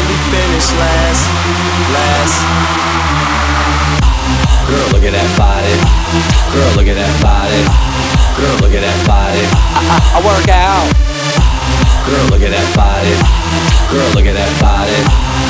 till we finish last, last. Girl, look at that body. Girl, look at that body. Girl, look at that body. I, I, I work out. Girl, look at that body. Girl, look at that body.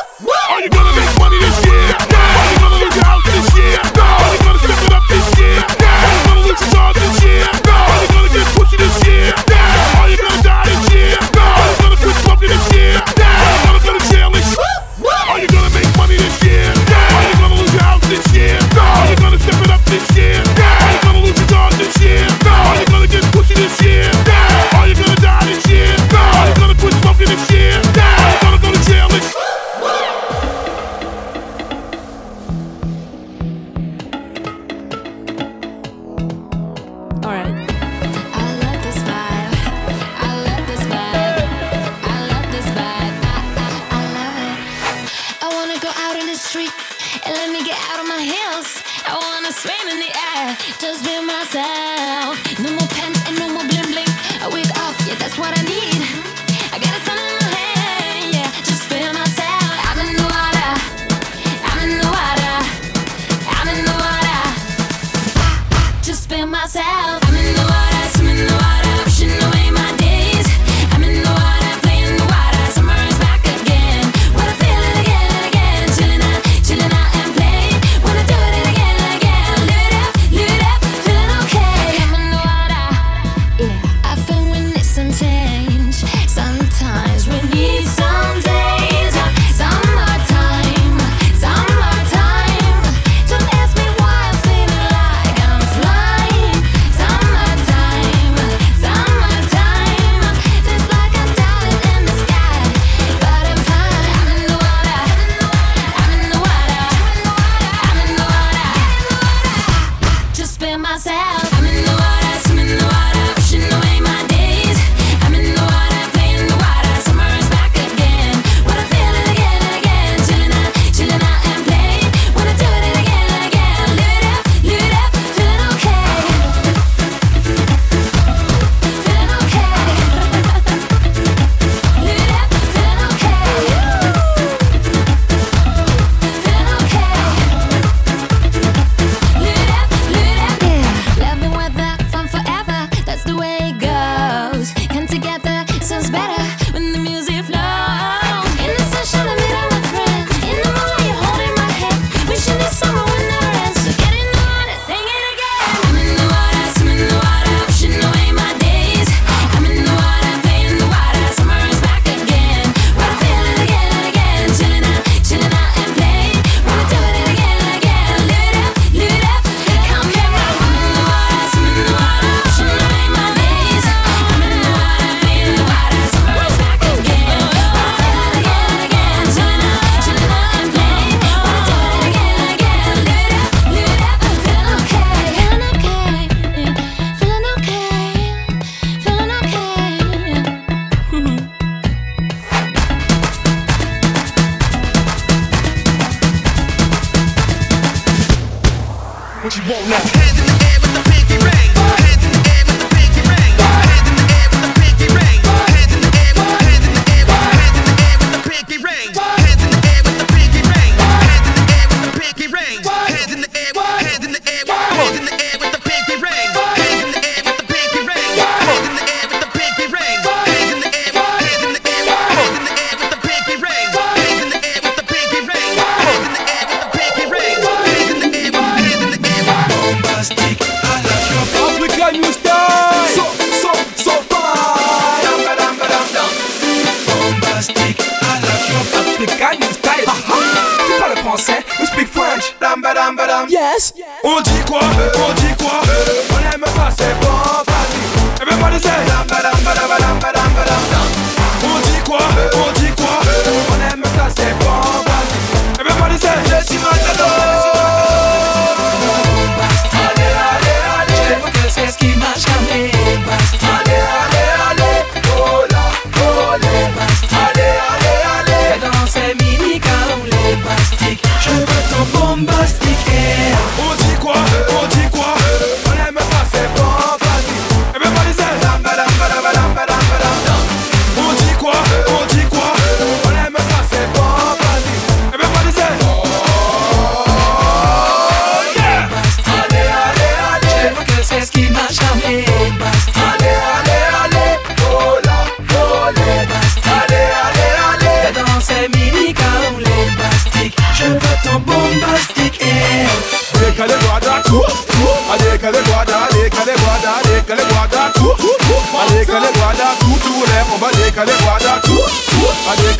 what you want now.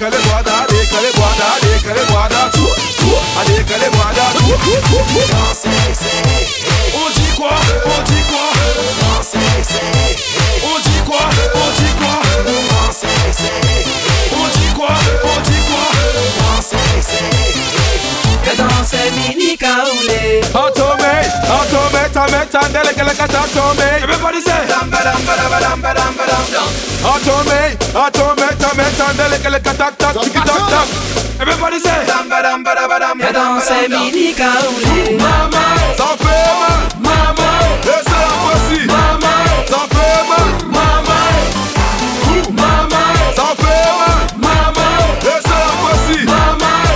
kale boada, boada, boada, boada. On dit quoi, on dit quoi? On dit quoi, on dit quoi? On dit quoi, on dit quoi? Que danse. meta meta deleke like a atome. Everybody say damba damba damba damba damba damba. Atome atome meta meta deleke like a tak tak tiki tak tak. Everybody say damba damba damba damba. me, danse mini kaule. Mama, t'en fais ma. Mama, et c'est la voici. Mama, t'en fais ma. Mama, mama, t'en fais ma. Mama, et c'est la voici. Mama.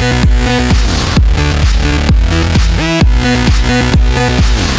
Thank you.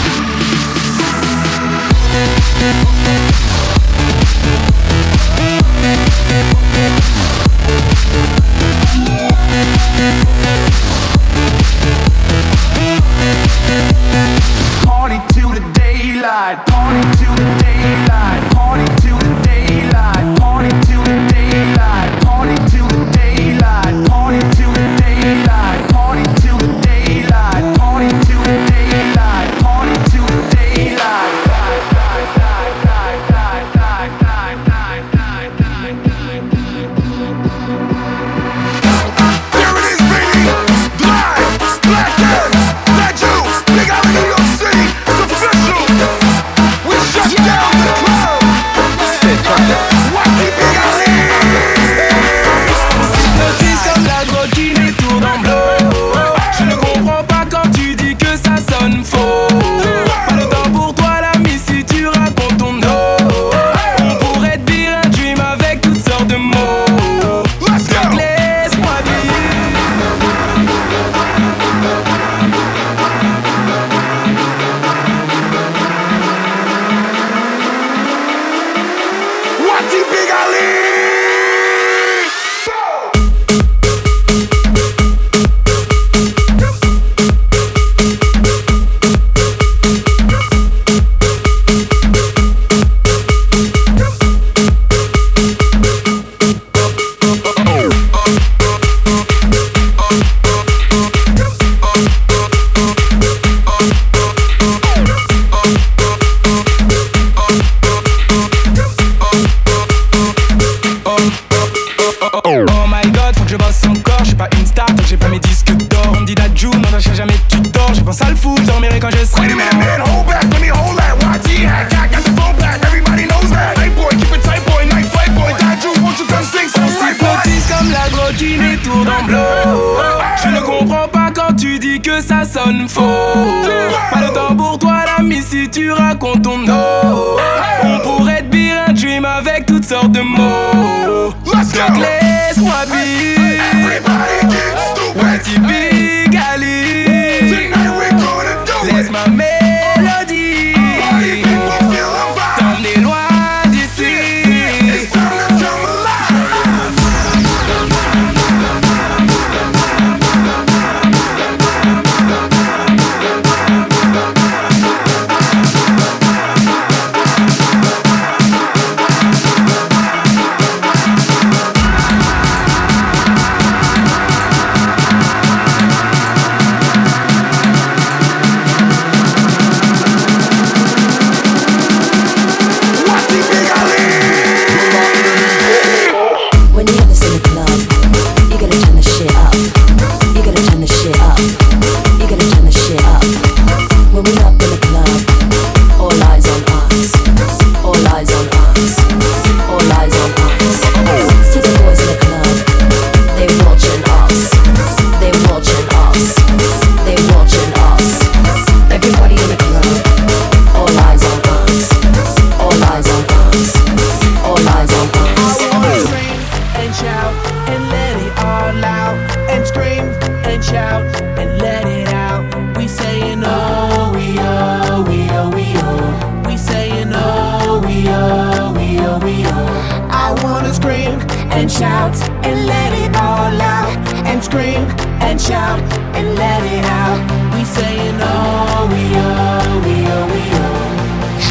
and shout and let it all out and scream and shout and let it out. We saying oh we oh we oh we oh.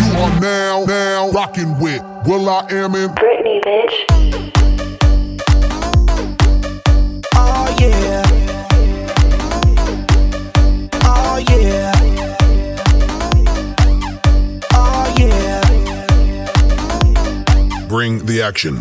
You are now now rocking with will.i.am in Britney, bitch. Oh, oh yeah. Oh yeah. bring the action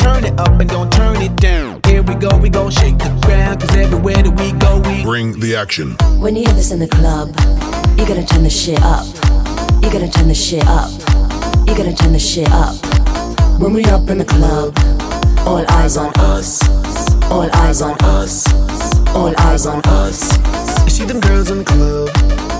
turn it up and don't turn it down. Here we go, we go shake the ground, cause everywhere that we go, we bring the action. When you hear this in the club, you gotta turn the shit up. You gotta turn the shit up. You gotta turn the shit up. When we up in the club, all eyes on us. All eyes on us. All eyes on us. You see them girls in the club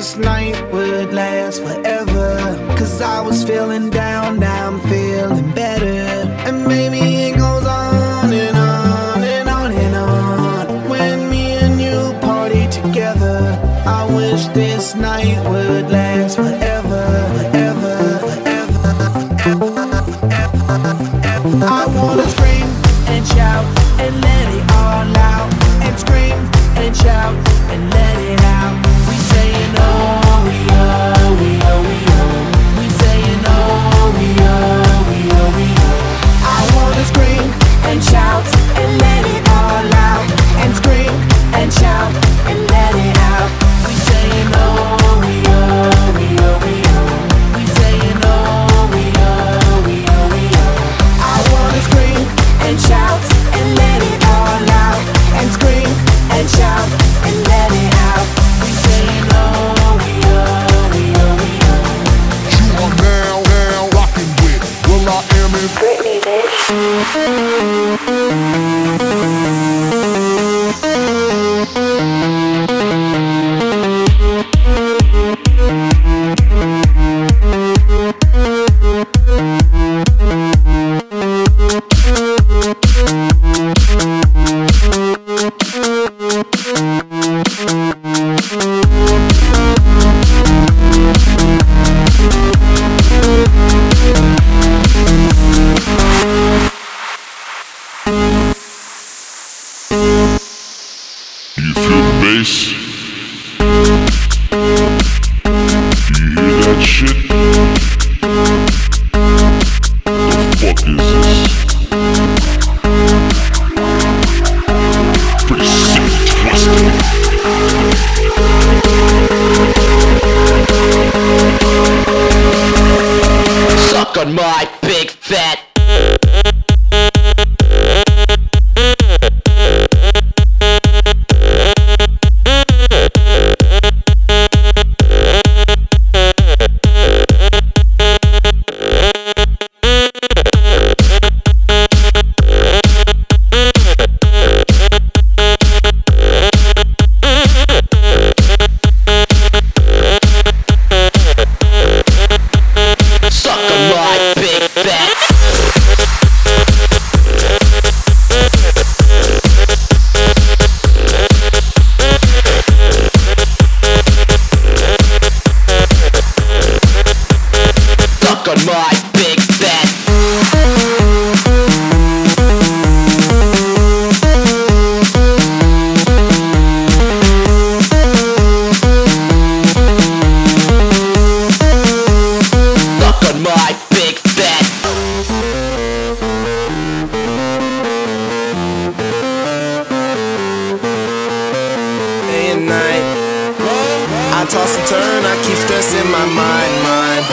This night would last forever. Cause I was feeling down, now I'm feeling better. And maybe it goes on and on and on and on. When me and you party together, I wish this night would last burn, I keep stress in my mind, mind.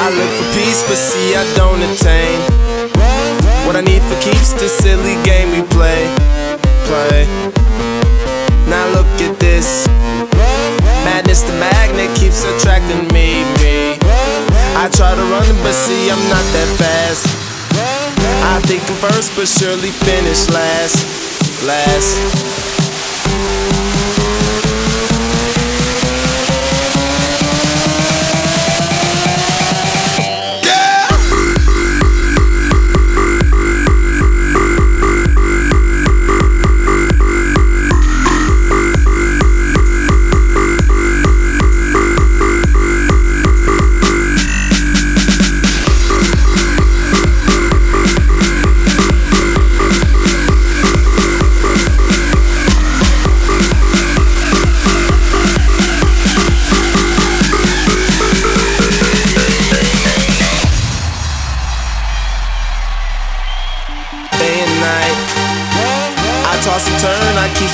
I look for peace, but see I don't attain. What I need for keeps the silly game we play, play. Now look at this. Madness the magnet keeps attracting me, me. I try to run, but see I'm not that fast. I think I'm first, but surely finish last, last.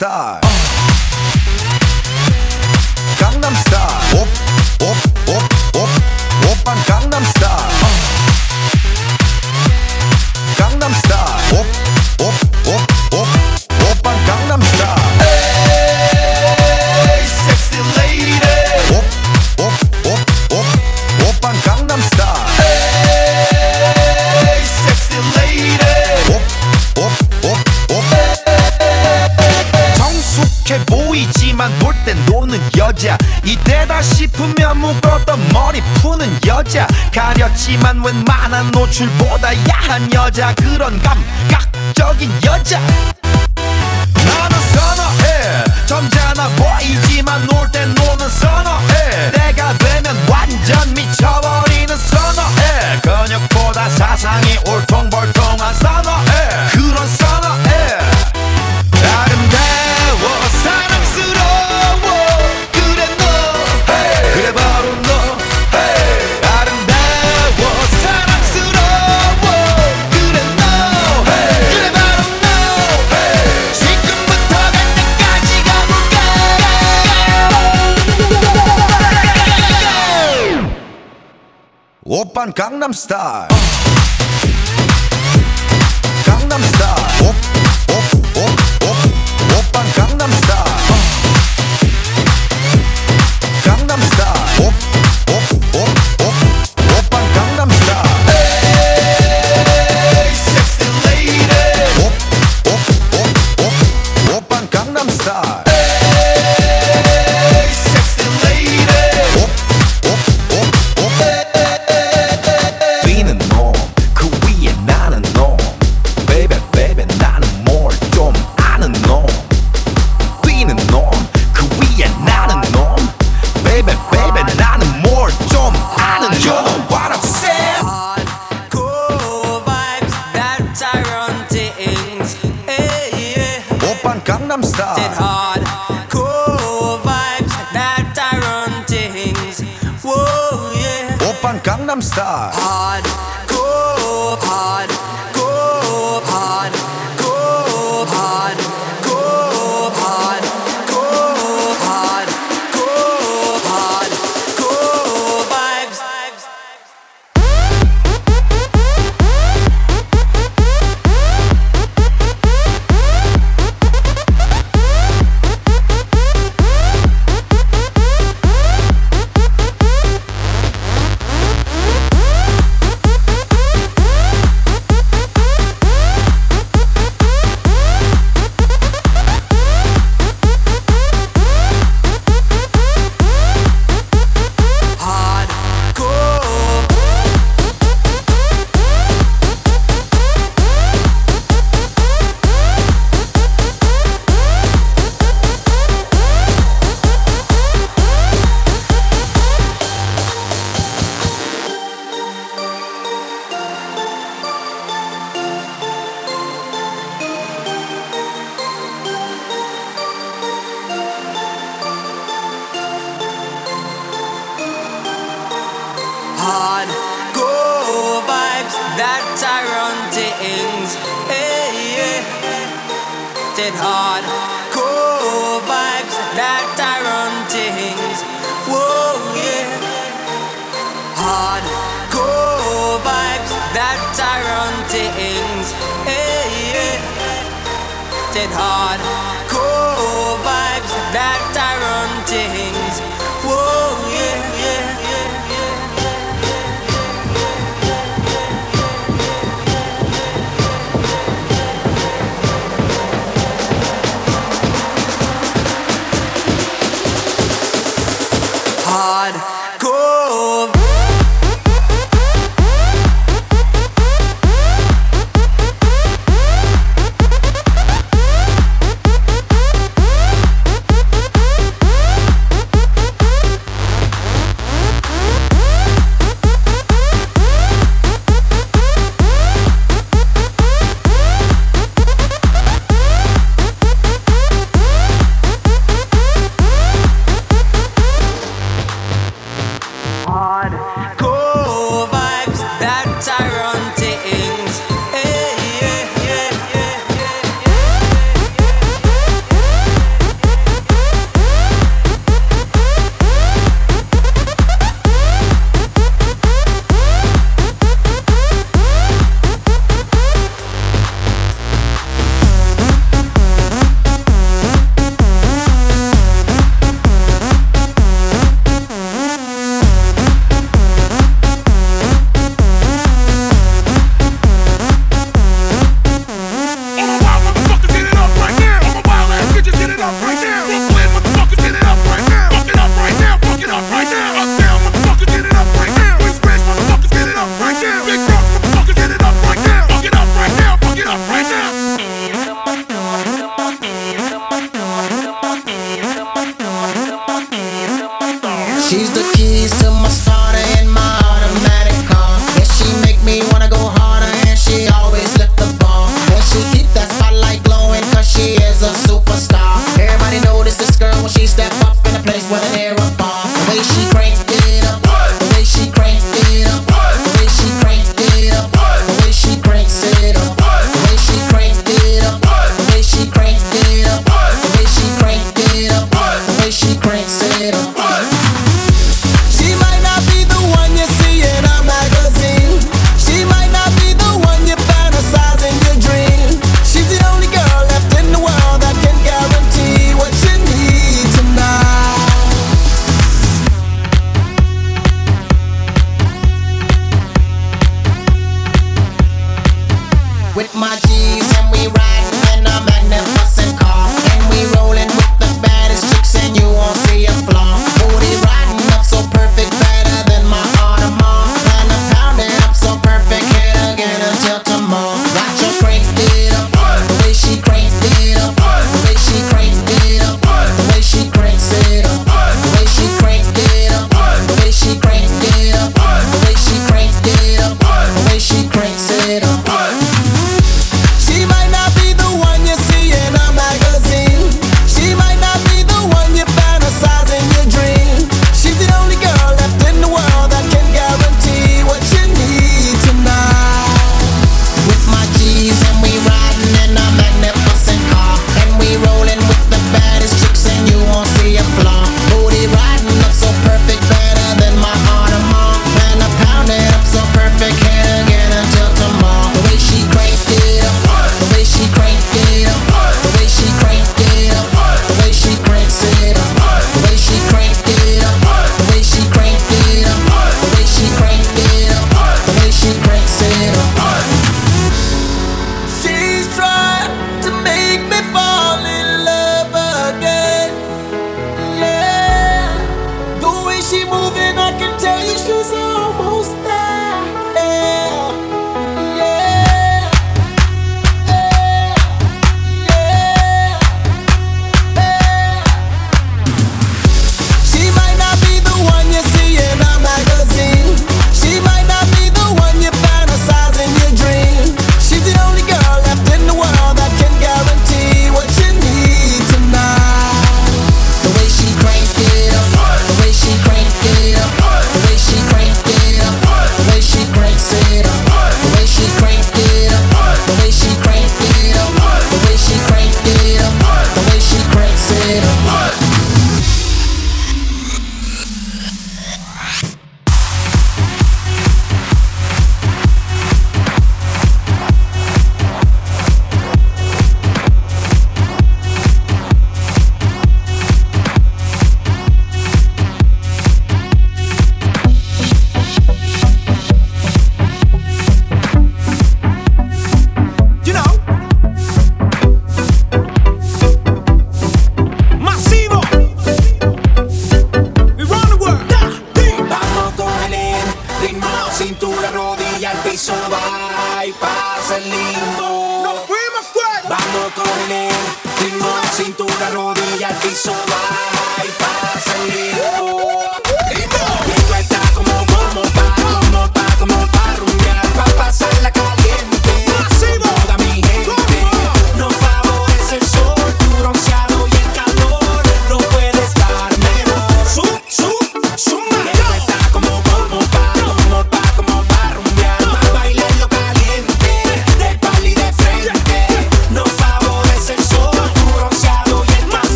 star. 노출보다 야한 여자 그런 감각적인 여자. 나는 선어해. 점잖아 보이지만 놀땐 I'm star. Gangnam star. Did hard, cool vibes that I run things. Whoa, yeah. Open Gangnam Hard.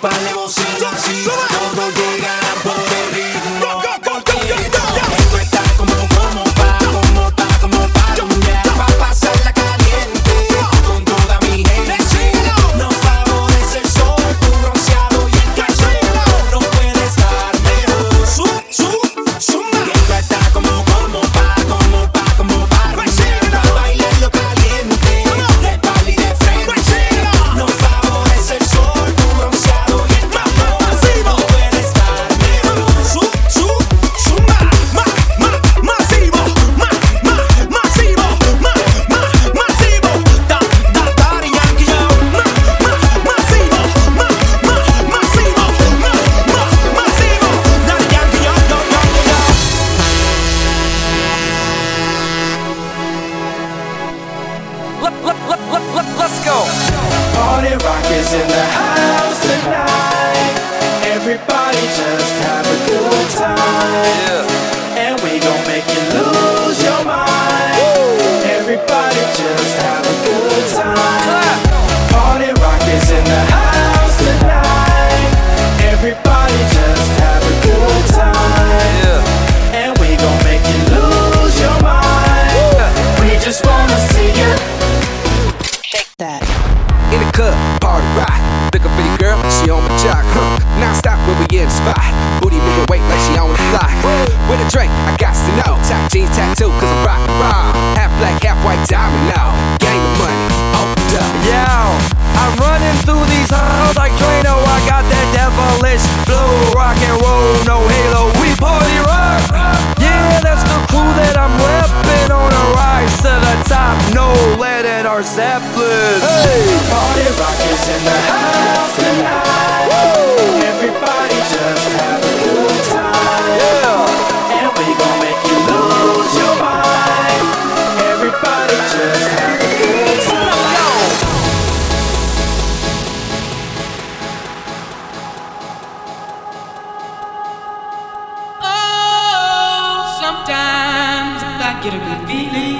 palemos Led Zeppelin. Hey! Party rockers in the house tonight. Woo! Everybody just have a good time. Yeah. And we gon' make you lose your mind. Everybody just have a good time. Oh, sometimes I get a good feeling.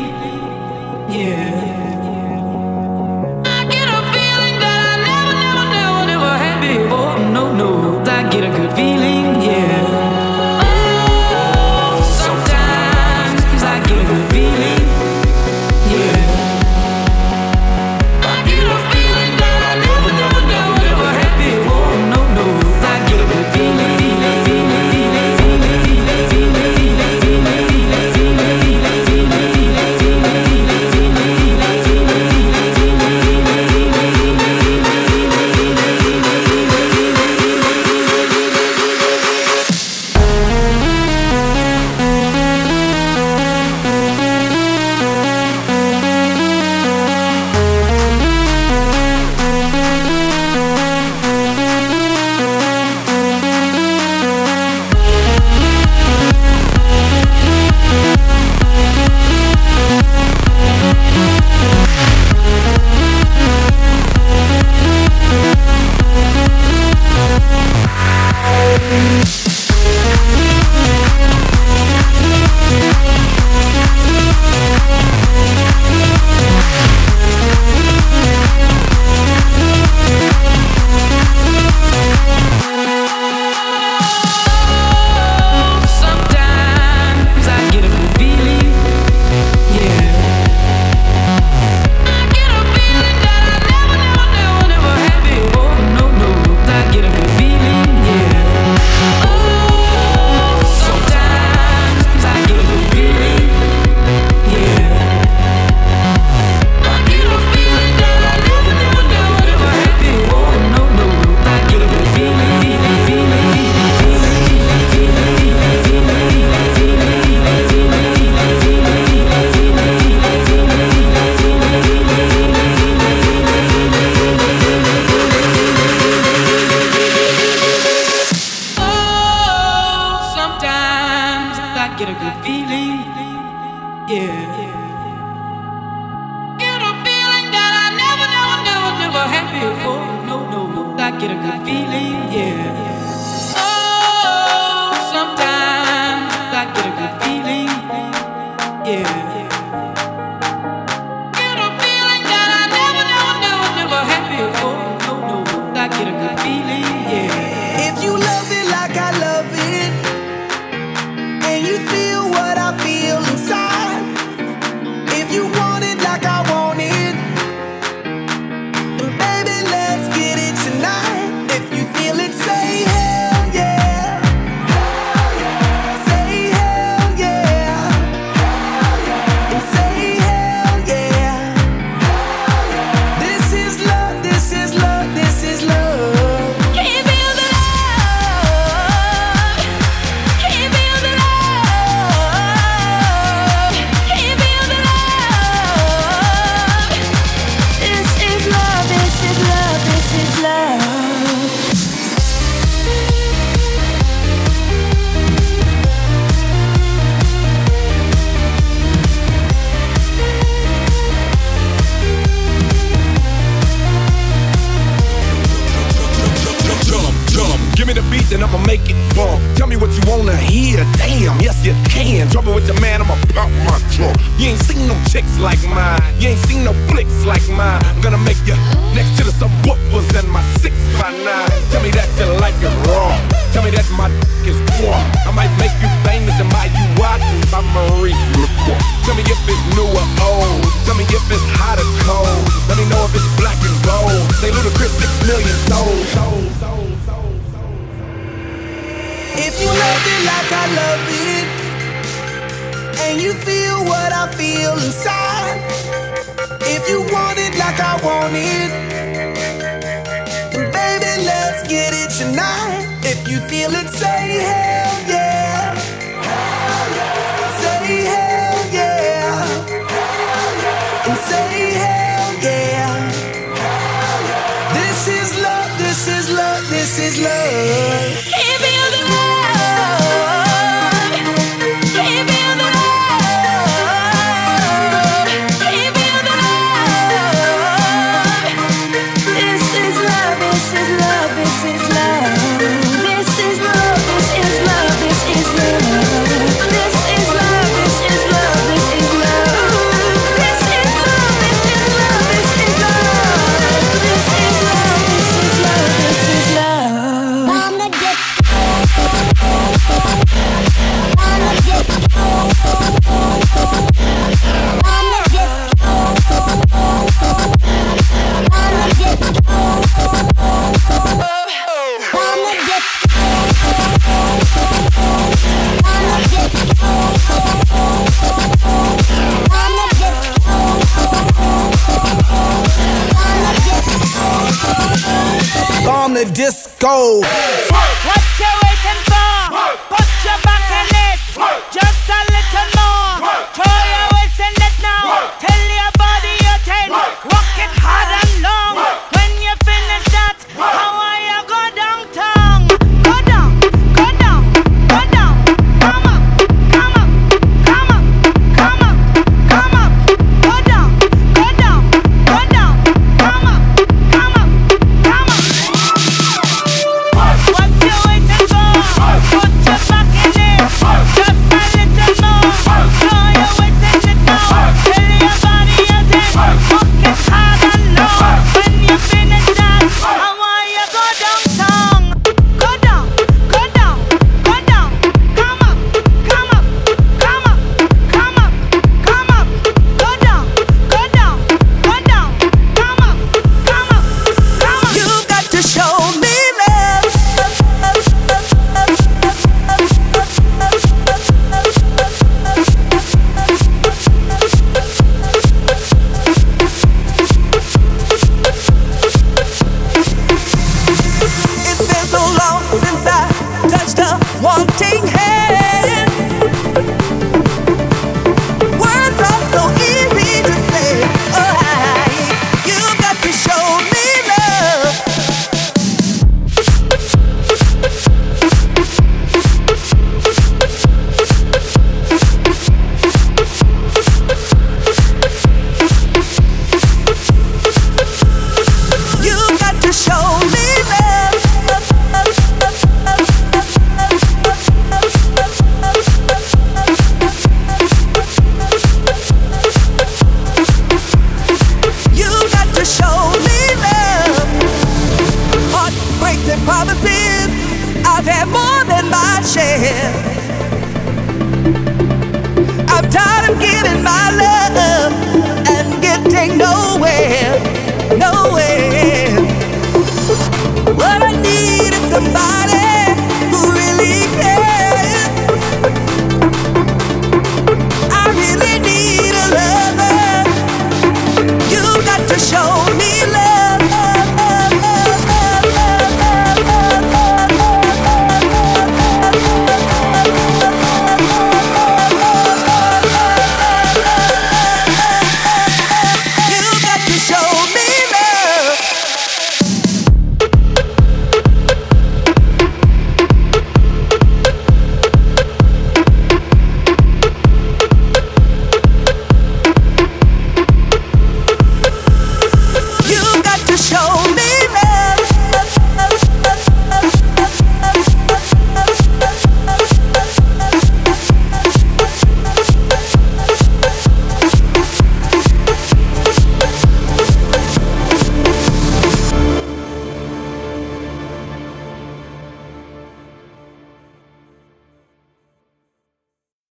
gold.